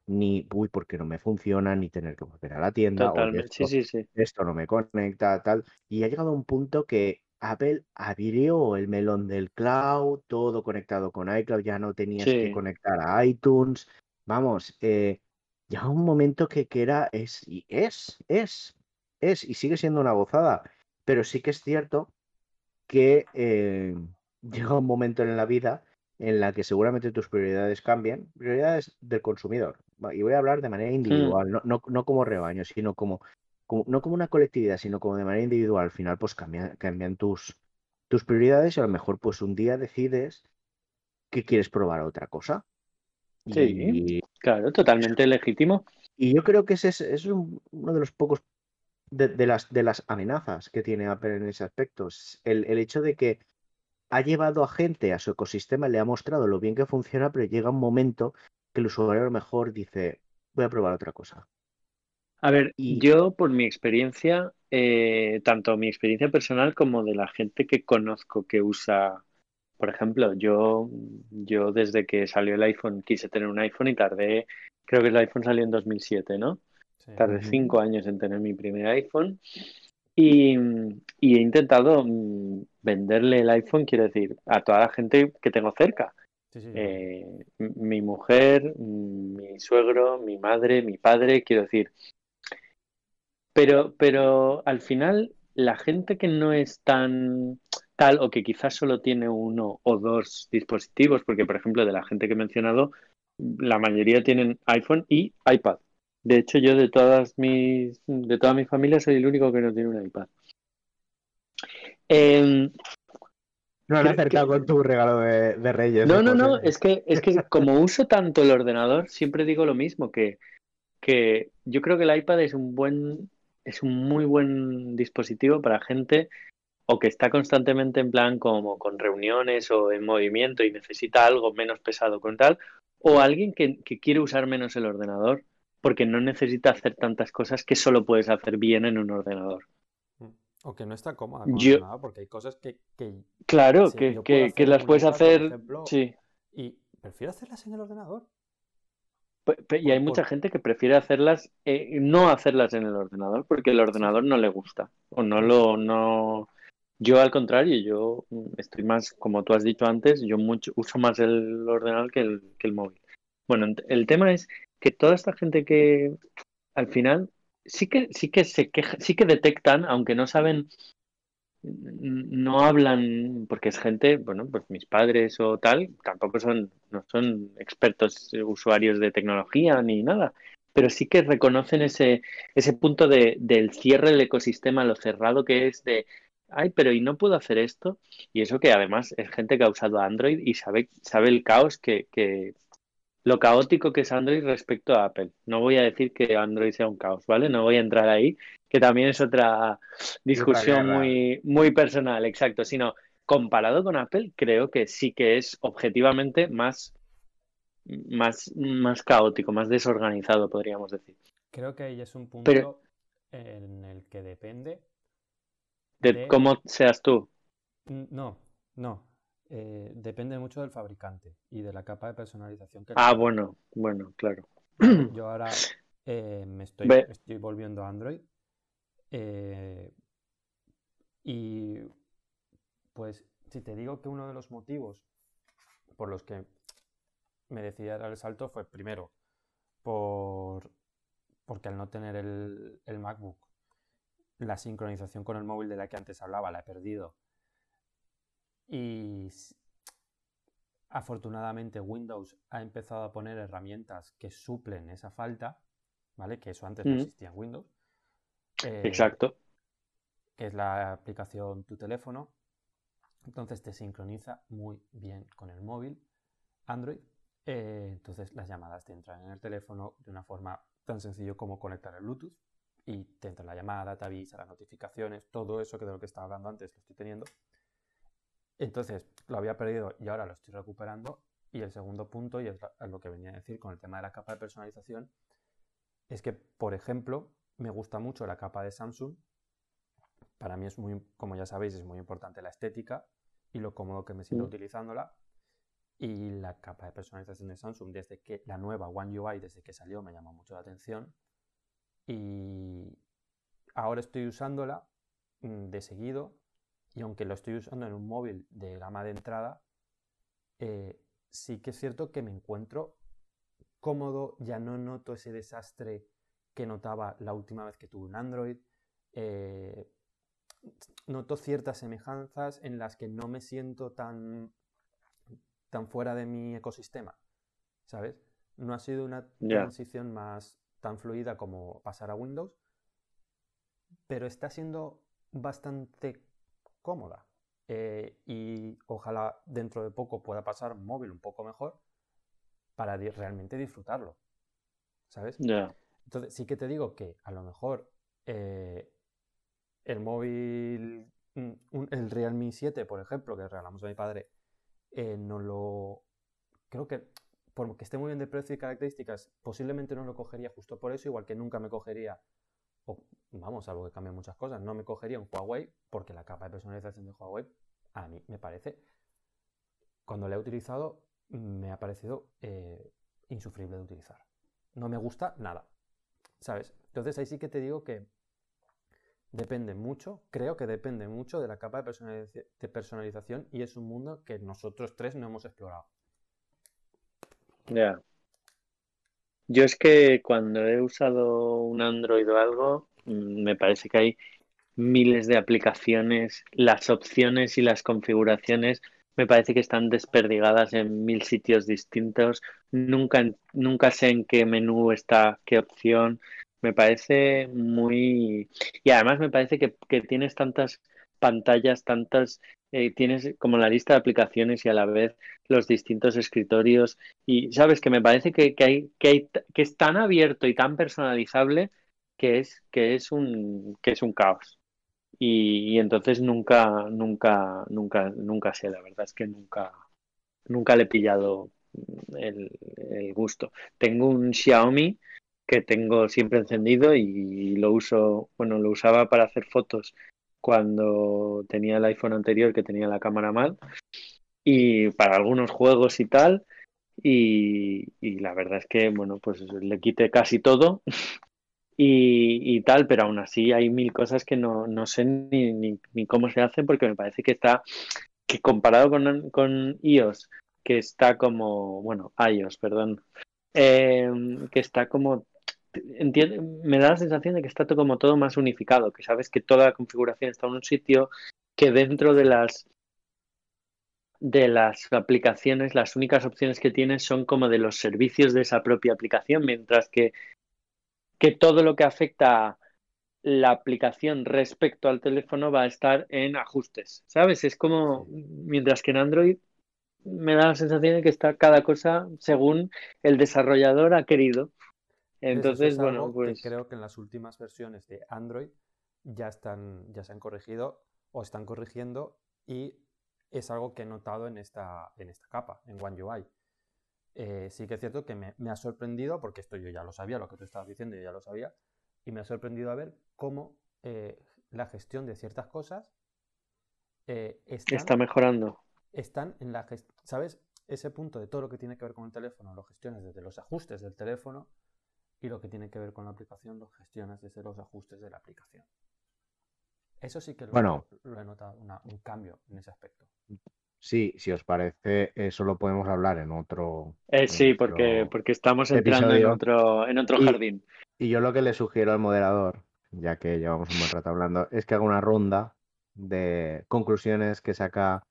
ni, uy, porque no me funciona, ni tener que volver a la tienda, o esto, sí, sí, esto no me conecta, tal. Y ha llegado a un punto que Apple abrió el melón del cloud, todo conectado con iCloud, ya no tenías que conectar a iTunes. Vamos, eh, llega un momento que, que era, es, y es, es, es, y sigue siendo una gozada. Pero sí que es cierto que eh, llega un momento en la vida en la que seguramente tus prioridades cambian, prioridades del consumidor. Y voy a hablar de manera hmm. individual, no, no, no, como rebaño, sino como, como, no como una colectividad, sino como de manera individual. Al final, pues cambian, cambian tus, tus prioridades y a lo mejor, pues un día decides que quieres probar otra cosa. Sí, claro, totalmente legítimo. Y yo creo que ese es, uno de los pocos de, las, de las amenazas que tiene Apple en ese aspecto. El, el hecho de que ha llevado a gente a su ecosistema, le ha mostrado lo bien que funciona, pero llega un momento que el usuario a lo mejor dice, voy a probar otra cosa. A ver, yo por mi experiencia, eh, tanto mi experiencia personal como de la gente que conozco que usa, por ejemplo, yo, yo desde que salió el iPhone quise tener un iPhone y tardé, creo que el iPhone salió en 2007, ¿no? Tardé cinco años en tener mi primer iPhone y, he intentado mm, venderle el iPhone, quiero decir, a toda la gente que tengo cerca. Eh, mi mujer, mm, mi suegro, mi madre, mi padre, quiero decir. Pero, pero al final, la gente que no es tan tal o que quizás solo tiene uno o dos dispositivos, porque por ejemplo de la gente que he mencionado, la mayoría tienen iPhone y iPad. De hecho, yo de todas mis, de toda mi familia soy el único que no tiene un iPad. Em, no han acercado con tu regalo de, Reyes. No, no, no, es que, es que como uso tanto el ordenador, siempre digo lo mismo, que, que yo creo que el iPad es un buen, es un muy buen dispositivo para gente o que está constantemente en plan como con reuniones o en movimiento y necesita algo menos pesado con tal, o alguien que quiere usar menos el ordenador porque no necesita hacer tantas cosas que solo puedes hacer bien en un ordenador. Mm. O que no está cómoda con Yo... porque hay cosas que... claro, que, las puedes hacer... sí. Y prefiero hacerlas en el ordenador. Y hay mucha gente que prefiere hacerlas, eh, no hacerlas en el ordenador, porque el ordenador no le gusta. O no lo, no. Yo al contrario, yo estoy más, como tú has dicho antes, yo mucho, uso más el ordenador que el, que el móvil. Bueno, el tema es que toda esta gente que al final sí que, sí que se queja, sí que detectan, aunque no saben, no hablan, porque es gente, bueno, pues mis padres o tal, tampoco son, no son expertos usuarios de tecnología ni nada, pero sí que reconocen ese, ese punto de, del cierre del ecosistema, lo cerrado que es de, ay, pero ¿y no puedo hacer esto? Y eso que además es gente que ha usado Android y sabe, sabe el caos que, que, lo caótico que es Android respecto a Apple. No voy a decir que Android sea un caos, ¿vale? No voy a entrar ahí, que también es otra discusión muy, muy personal, exacto, sino comparado con Apple, creo que sí que es objetivamente más, más, más caótico, más desorganizado, podríamos decir. Creo que ahí es un punto en el que depende de cómo seas tú. No, no. Eh, depende mucho del fabricante y de la capa de personalización que Ah, bueno, bueno, claro. Yo ahora eh, me estoy, estoy, volviendo a Android. Eh, y pues si te digo que uno de los motivos por los que me decidí a dar el salto fue primero por porque al no tener el, el MacBook la sincronización con el móvil de la que antes hablaba la he perdido y afortunadamente Windows ha empezado a poner herramientas que suplen esa falta, ¿vale? Que eso antes no existía en Windows. Eh, Exacto. Que es la aplicación Tu teléfono. Entonces te sincroniza muy bien con el móvil Android. Eh, entonces las llamadas te entran en el teléfono de una forma tan sencillo como conectar el Bluetooth y te entra la llamada, te avisa las notificaciones, todo eso que de lo que estaba hablando antes lo estoy teniendo. Entonces, lo había perdido y ahora lo estoy recuperando. Y el segundo punto, y es lo que venía a decir con el tema de la capa de personalización, es que, por ejemplo, me gusta mucho la capa de Samsung. Para mí es muy, como ya sabéis, es muy importante la estética y lo cómodo que me siento mm. utilizándola. Y la capa de personalización de Samsung, desde que la nueva One UI, desde que salió, me llamó mucho la atención. Y ahora estoy usándola mm, de seguido y aunque lo estoy usando en un móvil de gama de entrada, eh, sí que es cierto que me encuentro cómodo, ya no noto ese desastre que notaba la última vez que tuve un Android. Eh, noto ciertas semejanzas en las que no me siento tan, tan fuera de mi ecosistema, ¿sabes? No ha sido una transición más tan fluida como pasar a Windows, pero está siendo bastante cómoda. Eh, y ojalá dentro de poco pueda pasar móvil un poco mejor para realmente disfrutarlo. ¿Sabes? Entonces sí que te digo que a lo mejor eh, el móvil, mm, el Realme 7, por ejemplo, que regalamos a mi padre, eh, no lo... Creo que porque esté muy bien de precio y características, posiblemente no lo cogería justo por eso, igual que nunca me cogería o, vamos, algo que cambie muchas cosas, no me cogería un Huawei porque la capa de personalización de Huawei a mí me parece, cuando la he utilizado, me ha parecido eh, insufrible de utilizar. No me gusta nada, ¿sabes? Entonces ahí sí que te digo que depende mucho, creo que depende mucho de la capa de, personalización y es un mundo que nosotros tres no hemos explorado. Ya. Yo es que cuando he usado un Android o algo, mm, me parece que hay miles de aplicaciones, las opciones y las configuraciones me parece que están desperdigadas en mil sitios distintos. Nunca, nunca sé en qué menú está, qué opción. Me parece muy... Y además me parece que, que tienes tantas pantallas, tantas eh, tienes como la lista de aplicaciones y a la vez los distintos escritorios y sabes que me parece que, hay, que, hay, que es tan abierto y tan personalizable que es, que es, un, que es un caos. Y, entonces nunca, nunca, nunca, nunca sé, la verdad es que nunca, nunca le he pillado el, el gusto. Tengo un Xiaomi que tengo siempre encendido y lo uso, bueno, lo usaba para hacer fotos cuando tenía el iPhone anterior que tenía la cámara mal y para algunos juegos y tal y, la verdad es que bueno pues le quité casi todo y, tal pero aún así hay mil cosas que no, no sé ni, ni, cómo se hacen porque me parece que está que comparado con, con iOS que está como bueno iOS perdón eh, que está como me da la sensación de que está todo como todo más unificado, que sabes que toda la configuración está en un sitio, que dentro de las de las aplicaciones, las únicas opciones que tienes son como de los servicios de esa propia aplicación, mientras que, que todo lo que afecta la aplicación respecto al teléfono va a estar en ajustes, ¿sabes? Es como, mientras que en Android me da la sensación de que está cada cosa según el desarrollador ha querido. Entonces, bueno, pues... creo que en las últimas versiones de Android ya están, ya se han corregido o están corrigiendo y es algo que he notado en esta, en esta capa, en One UI. Eh, sí que es cierto que me, ha sorprendido, porque esto yo ya lo sabía, lo que tú estabas diciendo yo ya lo sabía, y me ha sorprendido a ver cómo eh, la gestión de ciertas cosas eh, está mejorando. Están en la ¿sabes? Ese punto de todo lo que tiene que ver con el teléfono, lo gestiones desde los ajustes del teléfono y lo que tiene que ver con la aplicación, lo gestiones desde los ajustes de la aplicación. Eso sí que lo, bueno, lo he notado, un cambio en ese aspecto. Sí, si os parece, eso lo podemos hablar en otro. Eh, sí, porque, porque estamos entrando en otro, en otro jardín. Y yo lo que le sugiero al moderador, ya que llevamos un buen rato hablando, es que haga una ronda de conclusiones que saca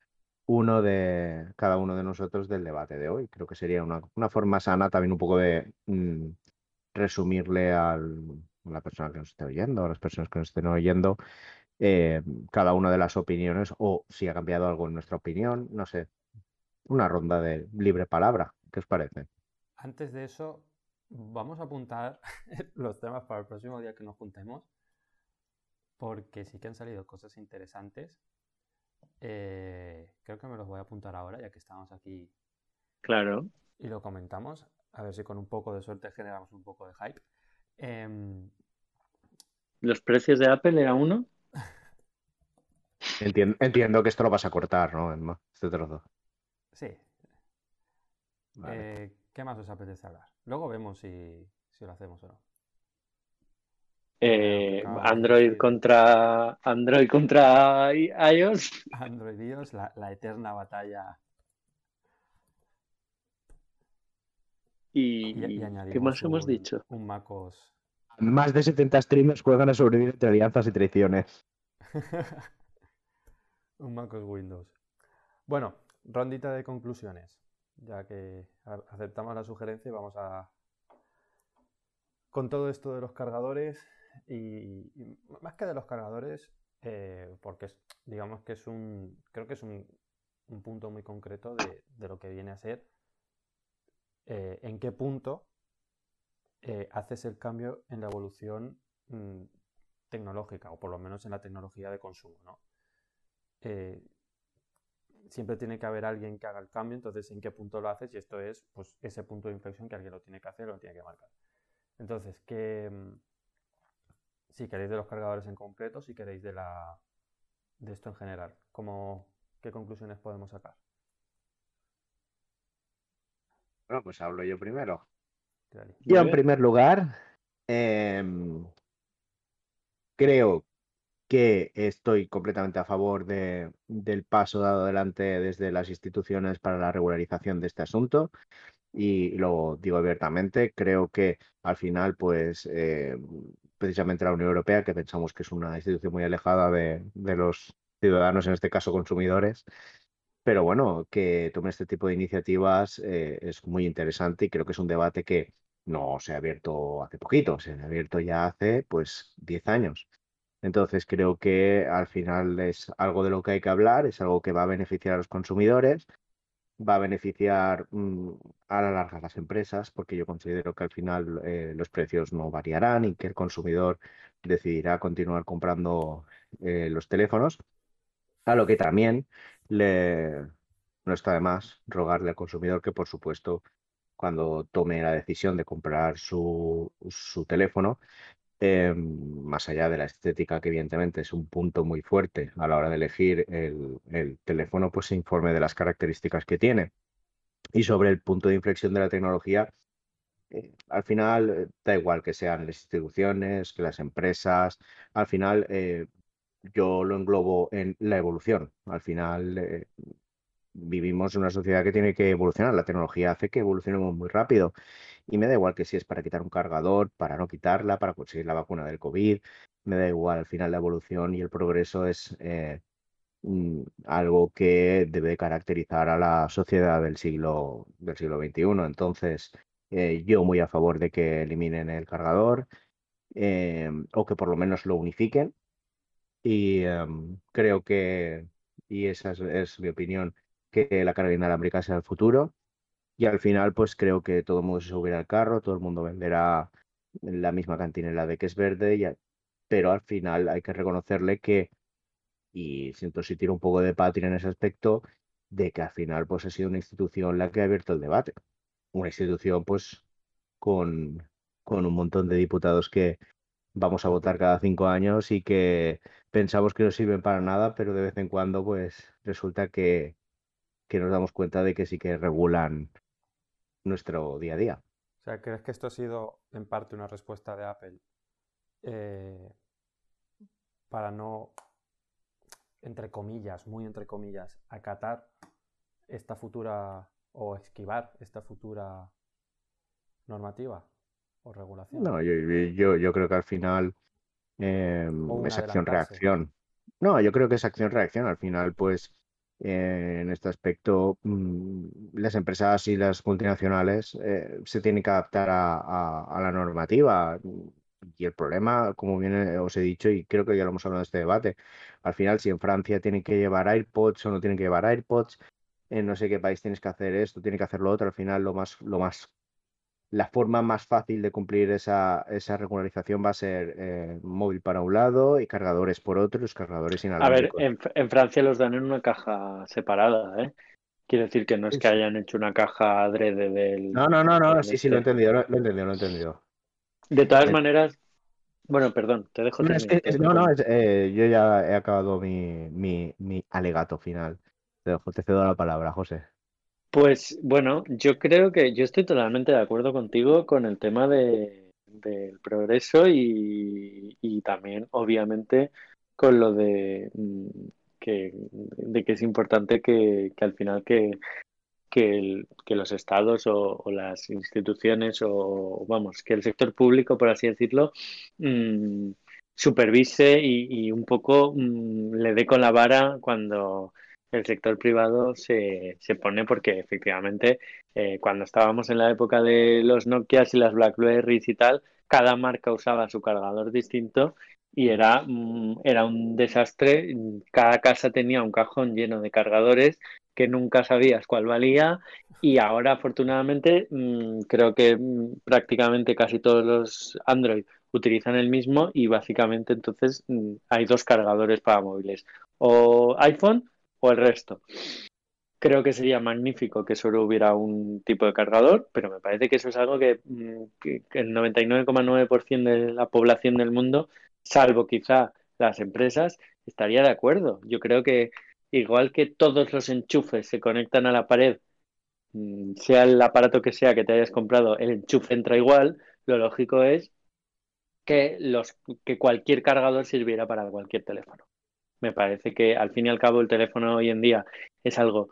uno de cada uno de nosotros del debate de hoy. Creo que sería una, forma sana también un poco de mm, resumirle al, a la persona que nos esté oyendo, a las personas que nos estén oyendo, eh, cada una de las opiniones o si ha cambiado algo en nuestra opinión, no sé, una ronda de libre palabra. ¿Qué os parece? Antes de eso, vamos a apuntar los temas para el próximo día que nos juntemos, porque sí que han salido cosas interesantes. Eh, creo que me los voy a apuntar ahora, ya que estamos aquí. Claro. Y lo comentamos, a ver si con un poco de suerte generamos un poco de hype. Em, ¿Los precios de Apple era uno? Entiendo, que esto lo vas a cortar, ¿no? Este trozo. Sí. Eh, ¿Qué más os apetece hablar? Luego vemos si, lo hacemos o no. Eh, Android contra Android contra iOS. Android iOS, la, eterna batalla. Y, ¿qué más hemos dicho? Un MacOS. Más de 70 streamers juegan a sobrevivir entre alianzas y traiciones. Un MacOS Windows. Bueno, rondita de conclusiones. Ya que aceptamos la sugerencia y vamos a... Con todo esto de los cargadores y, más que de los cargadores, eh, porque digamos que es un... Creo que es un, punto muy concreto de, lo que viene a ser eh, en qué punto eh, haces el cambio en la evolución mm, tecnológica, o por lo menos en la tecnología de consumo, ¿no? Eh, siempre tiene que haber alguien que haga el cambio, entonces en qué punto lo haces y esto es pues ese punto de inflexión que alguien lo tiene que hacer, lo tiene que marcar. Entonces, mm, si queréis de los cargadores en completo, si queréis de la de esto en general, ¿cómo, ¿qué conclusiones podemos sacar? Bueno, pues hablo yo primero. Yo en primer lugar, em, creo que estoy completamente a favor de, del paso dado adelante desde las instituciones para la regularización de este asunto. Y lo digo abiertamente, creo que al final, pues, eh, precisamente la Unión Europea, que pensamos que es una institución muy alejada de, los ciudadanos, en este caso consumidores, pero bueno, que tome este tipo de iniciativas eh, es muy interesante y creo que es un debate que no se ha abierto hace poquito, se ha abierto ya hace pues 10 años. Entonces creo que al final es algo de lo que hay que hablar, es algo que va a beneficiar a los consumidores, va a beneficiar mm, a la larga a las empresas, porque yo considero que al final eh, los precios no variarán y que el consumidor decidirá continuar comprando eh, los teléfonos. A lo que también le, no está de más rogarle al consumidor que, por supuesto, cuando tome la decisión de comprar su, su teléfono, Em, más allá de la estética, que evidentemente es un punto muy fuerte a la hora de elegir el, teléfono, pues se informe de las características que tiene. Y sobre el punto de inflexión de la tecnología, eh, al final eh, da igual que sean las instituciones, que las empresas, al final eh, yo lo englobo en la evolución. Al final vivimos en una sociedad que tiene que evolucionar. La tecnología hace que evolucionemos muy rápido. Y me da igual que si es para quitar un cargador, para no quitarla, para conseguir la vacuna del COVID. Me da igual, al final la evolución y el progreso es eh, algo que debe caracterizar a la sociedad del siglo, del siglo XXI. Entonces, eh, yo muy a favor de que eliminen el cargador eh, o que por lo menos lo unifiquen. Y em, creo que, y esa es, mi opinión, que la carga inalámbrica sea el futuro. Y al final, pues creo que todo el mundo se subirá al carro, todo el mundo venderá la misma cantinela de que es verde, pero al final hay que reconocerle que, y siento si tiro un poco de patria en ese aspecto, de que al final pues ha sido una institución la que ha abierto el debate. Una institución pues con, con un montón de diputados que vamos a votar cada cinco años y que pensamos que no sirven para nada, pero de vez en cuando pues resulta que, que nos damos cuenta de que sí que regulan nuestro día a día. O sea, ¿crees que esto ha sido en parte una respuesta de Apple eh, para no, entre comillas, muy entre comillas, acatar esta futura o esquivar esta futura normativa o regulación? No, yo, yo, creo que al final em, es acción-reacción. No, yo creo que es acción-reacción. Al final, pues en este aspecto, mm, las empresas y las multinacionales eh, se tienen que adaptar a, la normativa. Y el problema, como bien os he dicho, y creo que ya lo hemos hablado en este debate, al final, si en Francia tienen que llevar AirPods o no tienen que llevar AirPods, en no sé qué país tienes que hacer esto, tiene que hacer lo otro, al final lo más, lo más la forma más fácil de cumplir esa, esa regularización va a ser eh, móvil para un lado y cargadores por otro, los cargadores inalámbricos. A ver, en, Francia los dan en una caja separada, ¿eh? Quiere decir que no es que hayan hecho una caja adrede del... No, no, no, no, sí, sí, lo he entendido, lo, he entendido, lo he entendido. De todas maneras, bueno, perdón, te dejo. No, no, no eh, yo ya he acabado mi, mi, mi alegato final. Te, dejo, te cedo la palabra, José. Pues bueno, yo creo que yo estoy totalmente de acuerdo contigo con el tema de, del progreso y, también, obviamente, con lo de mm, que, de que es importante que, al final que, que, los estados o, las instituciones o, vamos, que el sector público, por así decirlo, mm, supervise y, un poco mm, le dé con la vara cuando el sector privado se, se pone porque efectivamente eh, cuando estábamos en la época de los Nokias y las Blackberries y tal, cada marca usaba su cargador distinto y era, mm, era un desastre. Cada casa tenía un cajón lleno de cargadores que nunca sabías cuál valía y ahora afortunadamente mm, creo que mm, prácticamente casi todos los Android utilizan el mismo y básicamente entonces hay dos cargadores para móviles o iPhone o el resto. Creo que sería magnífico que solo hubiera un tipo de cargador, pero me parece que eso es algo que, mm, el 99,9% de la población del mundo, salvo quizá las empresas, estaría de acuerdo. Yo creo que igual que todos los enchufes se conectan a la pared, mm, sea el aparato que sea que te hayas comprado, el enchufe entra igual, lo lógico es que, los, que cualquier cargador sirviera para cualquier teléfono. Me parece que al fin y al cabo el teléfono hoy en día es algo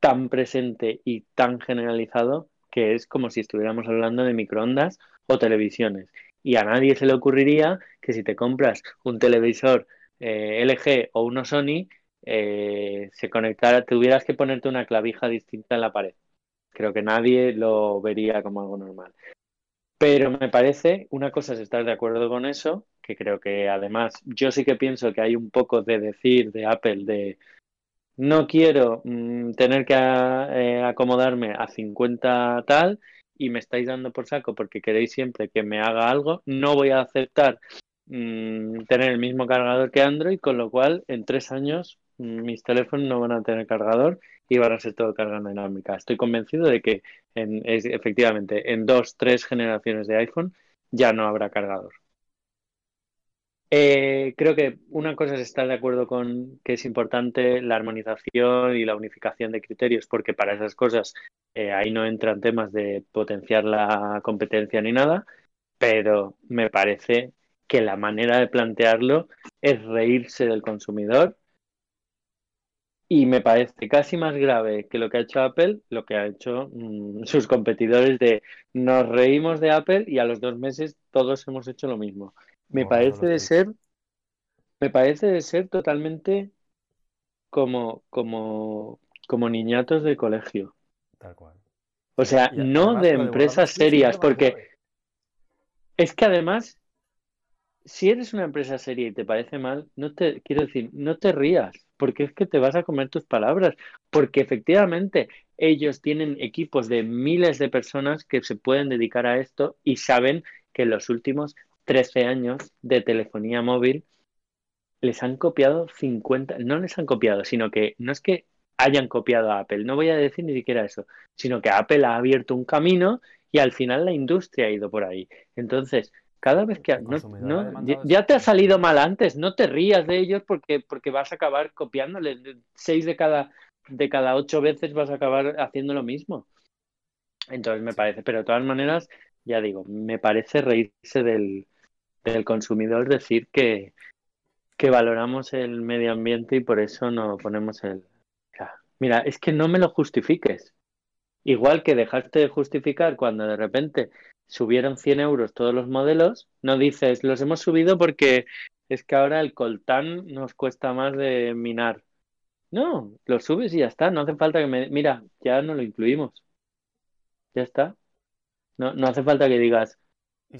tan presente y tan generalizado que es como si estuviéramos hablando de microondas o televisiones. Y a nadie se le ocurriría que si te compras un televisor eh, LG o uno Sony, eh, se conectara, tuvieras que ponerte una clavija distinta en la pared. Creo que nadie lo vería como algo normal. Pero me parece, una cosa es estar de acuerdo con eso, que creo que además yo sí que pienso que hay un poco de decir de Apple de no quiero mm, tener que eh, acomodarme a 50 tal y me estáis dando por saco porque queréis siempre que me haga algo, no voy a aceptar mm, tener el mismo cargador que Android, con lo cual en tres años mm, mis teléfonos no van a tener cargador y van a ser todo carga dinámica. Estoy convencido de que en, efectivamente en dos, tres generaciones de iPhone ya no habrá cargador. Eh, creo que una cosa es estar de acuerdo con que es importante la armonización y la unificación de criterios, porque para esas cosas eh, ahí no entran temas de potenciar la competencia ni nada, pero me parece que la manera de plantearlo es reírse del consumidor Y me parece casi más grave que lo que ha hecho Apple, lo que ha hecho mm, sus competidores de nos reímos de Apple y a los dos meses todos hemos hecho lo mismo. Me parece de ser, me parece de ser totalmente como, como, como niñatos de colegio. Tal cual. O sea, no de empresas serias, porque es que además, si eres una empresa seria y te parece mal, no te, quiero decir, no te rías, porque es que te vas a comer tus palabras, porque efectivamente ellos tienen equipos de miles de personas que se pueden dedicar a esto y saben que en los últimos 13 años de telefonía móvil les han copiado 50, no les han copiado, sino que no es que hayan copiado a Apple, no voy a decir ni siquiera eso, sino que Apple ha abierto un camino y al final la industria ha ido por ahí. Entonces, cada vez que ya, te ha salido mal antes, no te rías de ellos porque, porque vas a acabar copiándoles. Seis de cada, de cada ocho veces vas a acabar haciendo lo mismo. Entonces me parece, pero de todas maneras, ya digo, me parece reírse del, del consumidor decir que, que valoramos el medio ambiente y por eso no ponemos el... Mira, es que no me lo justifiques. Igual que dejaste de justificar cuando de repente subieron 100 euros todos los modelos, no dices, los hemos subido porque es que ahora el coltán nos cuesta más de minar. No, lo subes y ya está, no hace falta que me... Mira, ya no lo incluimos. Ya está. No, no hace falta que digas,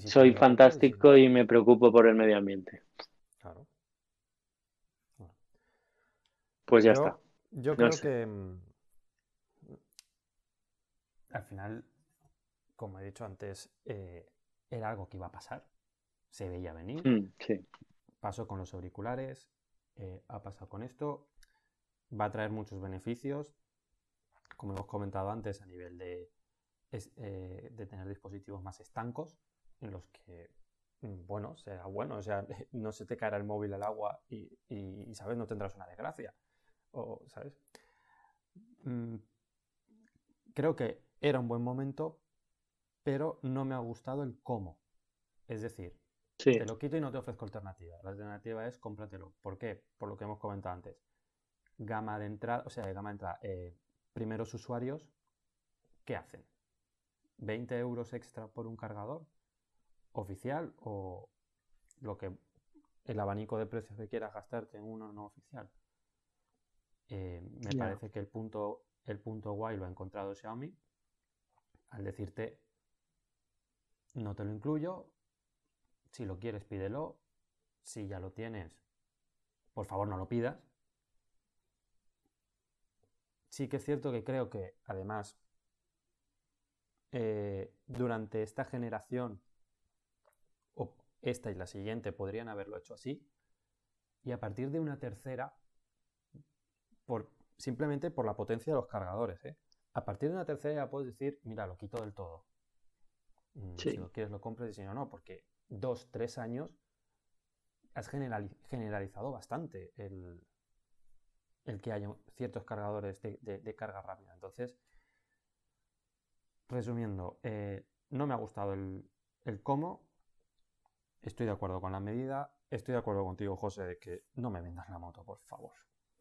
soy fantástico y me preocupo por el medio ambiente. Claro. Pues ya está. Yo creo que mm, al final, como he dicho antes, eh, era algo que iba a pasar. Se veía venir. Mm, sí. Pasó con los auriculares, eh, ha pasado con esto. Va a traer muchos beneficios, como hemos comentado antes, a nivel de, eh, de tener dispositivos más estancos, en los que mm, bueno, será bueno, o sea, no se te caerá el móvil al agua y, y, ¿sabes? No tendrás una desgracia o, ¿sabes? Mm, creo que era un buen momento, pero no me ha gustado el cómo. Es decir, te lo quito y no te ofrezco alternativa. La alternativa es cómpratelo. ¿Por qué? Por lo que hemos comentado antes. Gama de entrada, o sea, gama de entrada, eh, primeros usuarios, ¿qué hacen? ¿20 euros extra por un cargador oficial o lo que el abanico de precios que quieras gastarte en uno no oficial? Eh, me parece que el punto, el punto guay lo ha encontrado Xiaomi al decirte, no te lo incluyo, si lo quieres pídelo, si ya lo tienes, por favor no lo pidas. Sí que es cierto que creo que además eh, durante esta generación, o esta y la siguiente, podrían haberlo hecho así, y a partir de una tercera por, simplemente por la potencia de los cargadores. ¿eh? A partir de una tercera ya puedes decir, mira, lo quito del todo. Mm, si lo quieres lo compras y si no, no, porque dos, tres años has generalizado bastante el, el que haya ciertos cargadores de, carga rápida. Entonces, resumiendo, eh, no me ha gustado el, el, cómo, estoy de acuerdo con la medida, estoy de acuerdo contigo, José, de que no me vendas la moto, por favor.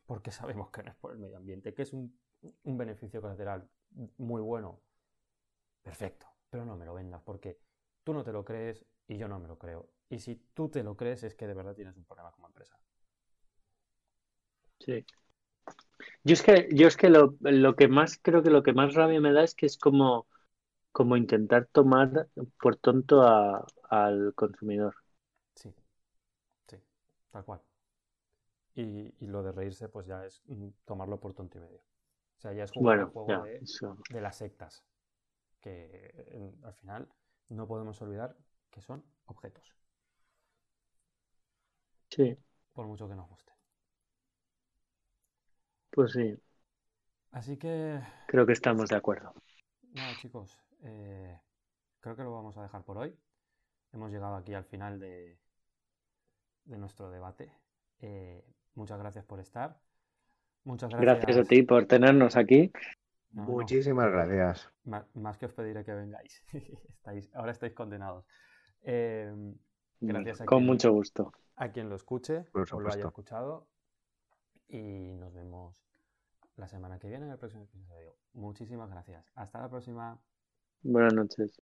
Porque sabemos que no es por el medio ambiente, que es un, beneficio colateral muy bueno, perfecto, pero no me lo vendas porque tú no te lo crees y yo no me lo creo. Y si tú te lo crees es que de verdad tienes un problema como empresa. Sí. Yo es que, yo es que lo, que más, creo que lo que más rabia me da es que es como, como intentar tomar por tonto al consumidor. Sí, sí, tal cual. Y, lo de reírse, pues ya es mm, tomarlo por tonto y medio. O sea, ya es jugar el juego de, las sectas. Que al final no podemos olvidar que son objetos. Sí. Por mucho que nos guste. Pues sí. Así que. Creo que estamos de acuerdo. Bueno, chicos, eh, creo que lo vamos a dejar por hoy. Hemos llegado aquí al final de, de nuestro debate. Eh, Muchas gracias por estar. Muchas gracias. Gracias a ti por tenernos aquí. Muchísimas gracias. Más, que os pediré que vengáis. ahora estáis condenados. Em, gracias a Con mucho gusto. A quien lo escuche, o lo haya escuchado. Y nos vemos la semana que viene en el próximo episodio. Muchísimas gracias. Hasta la próxima. Buenas noches.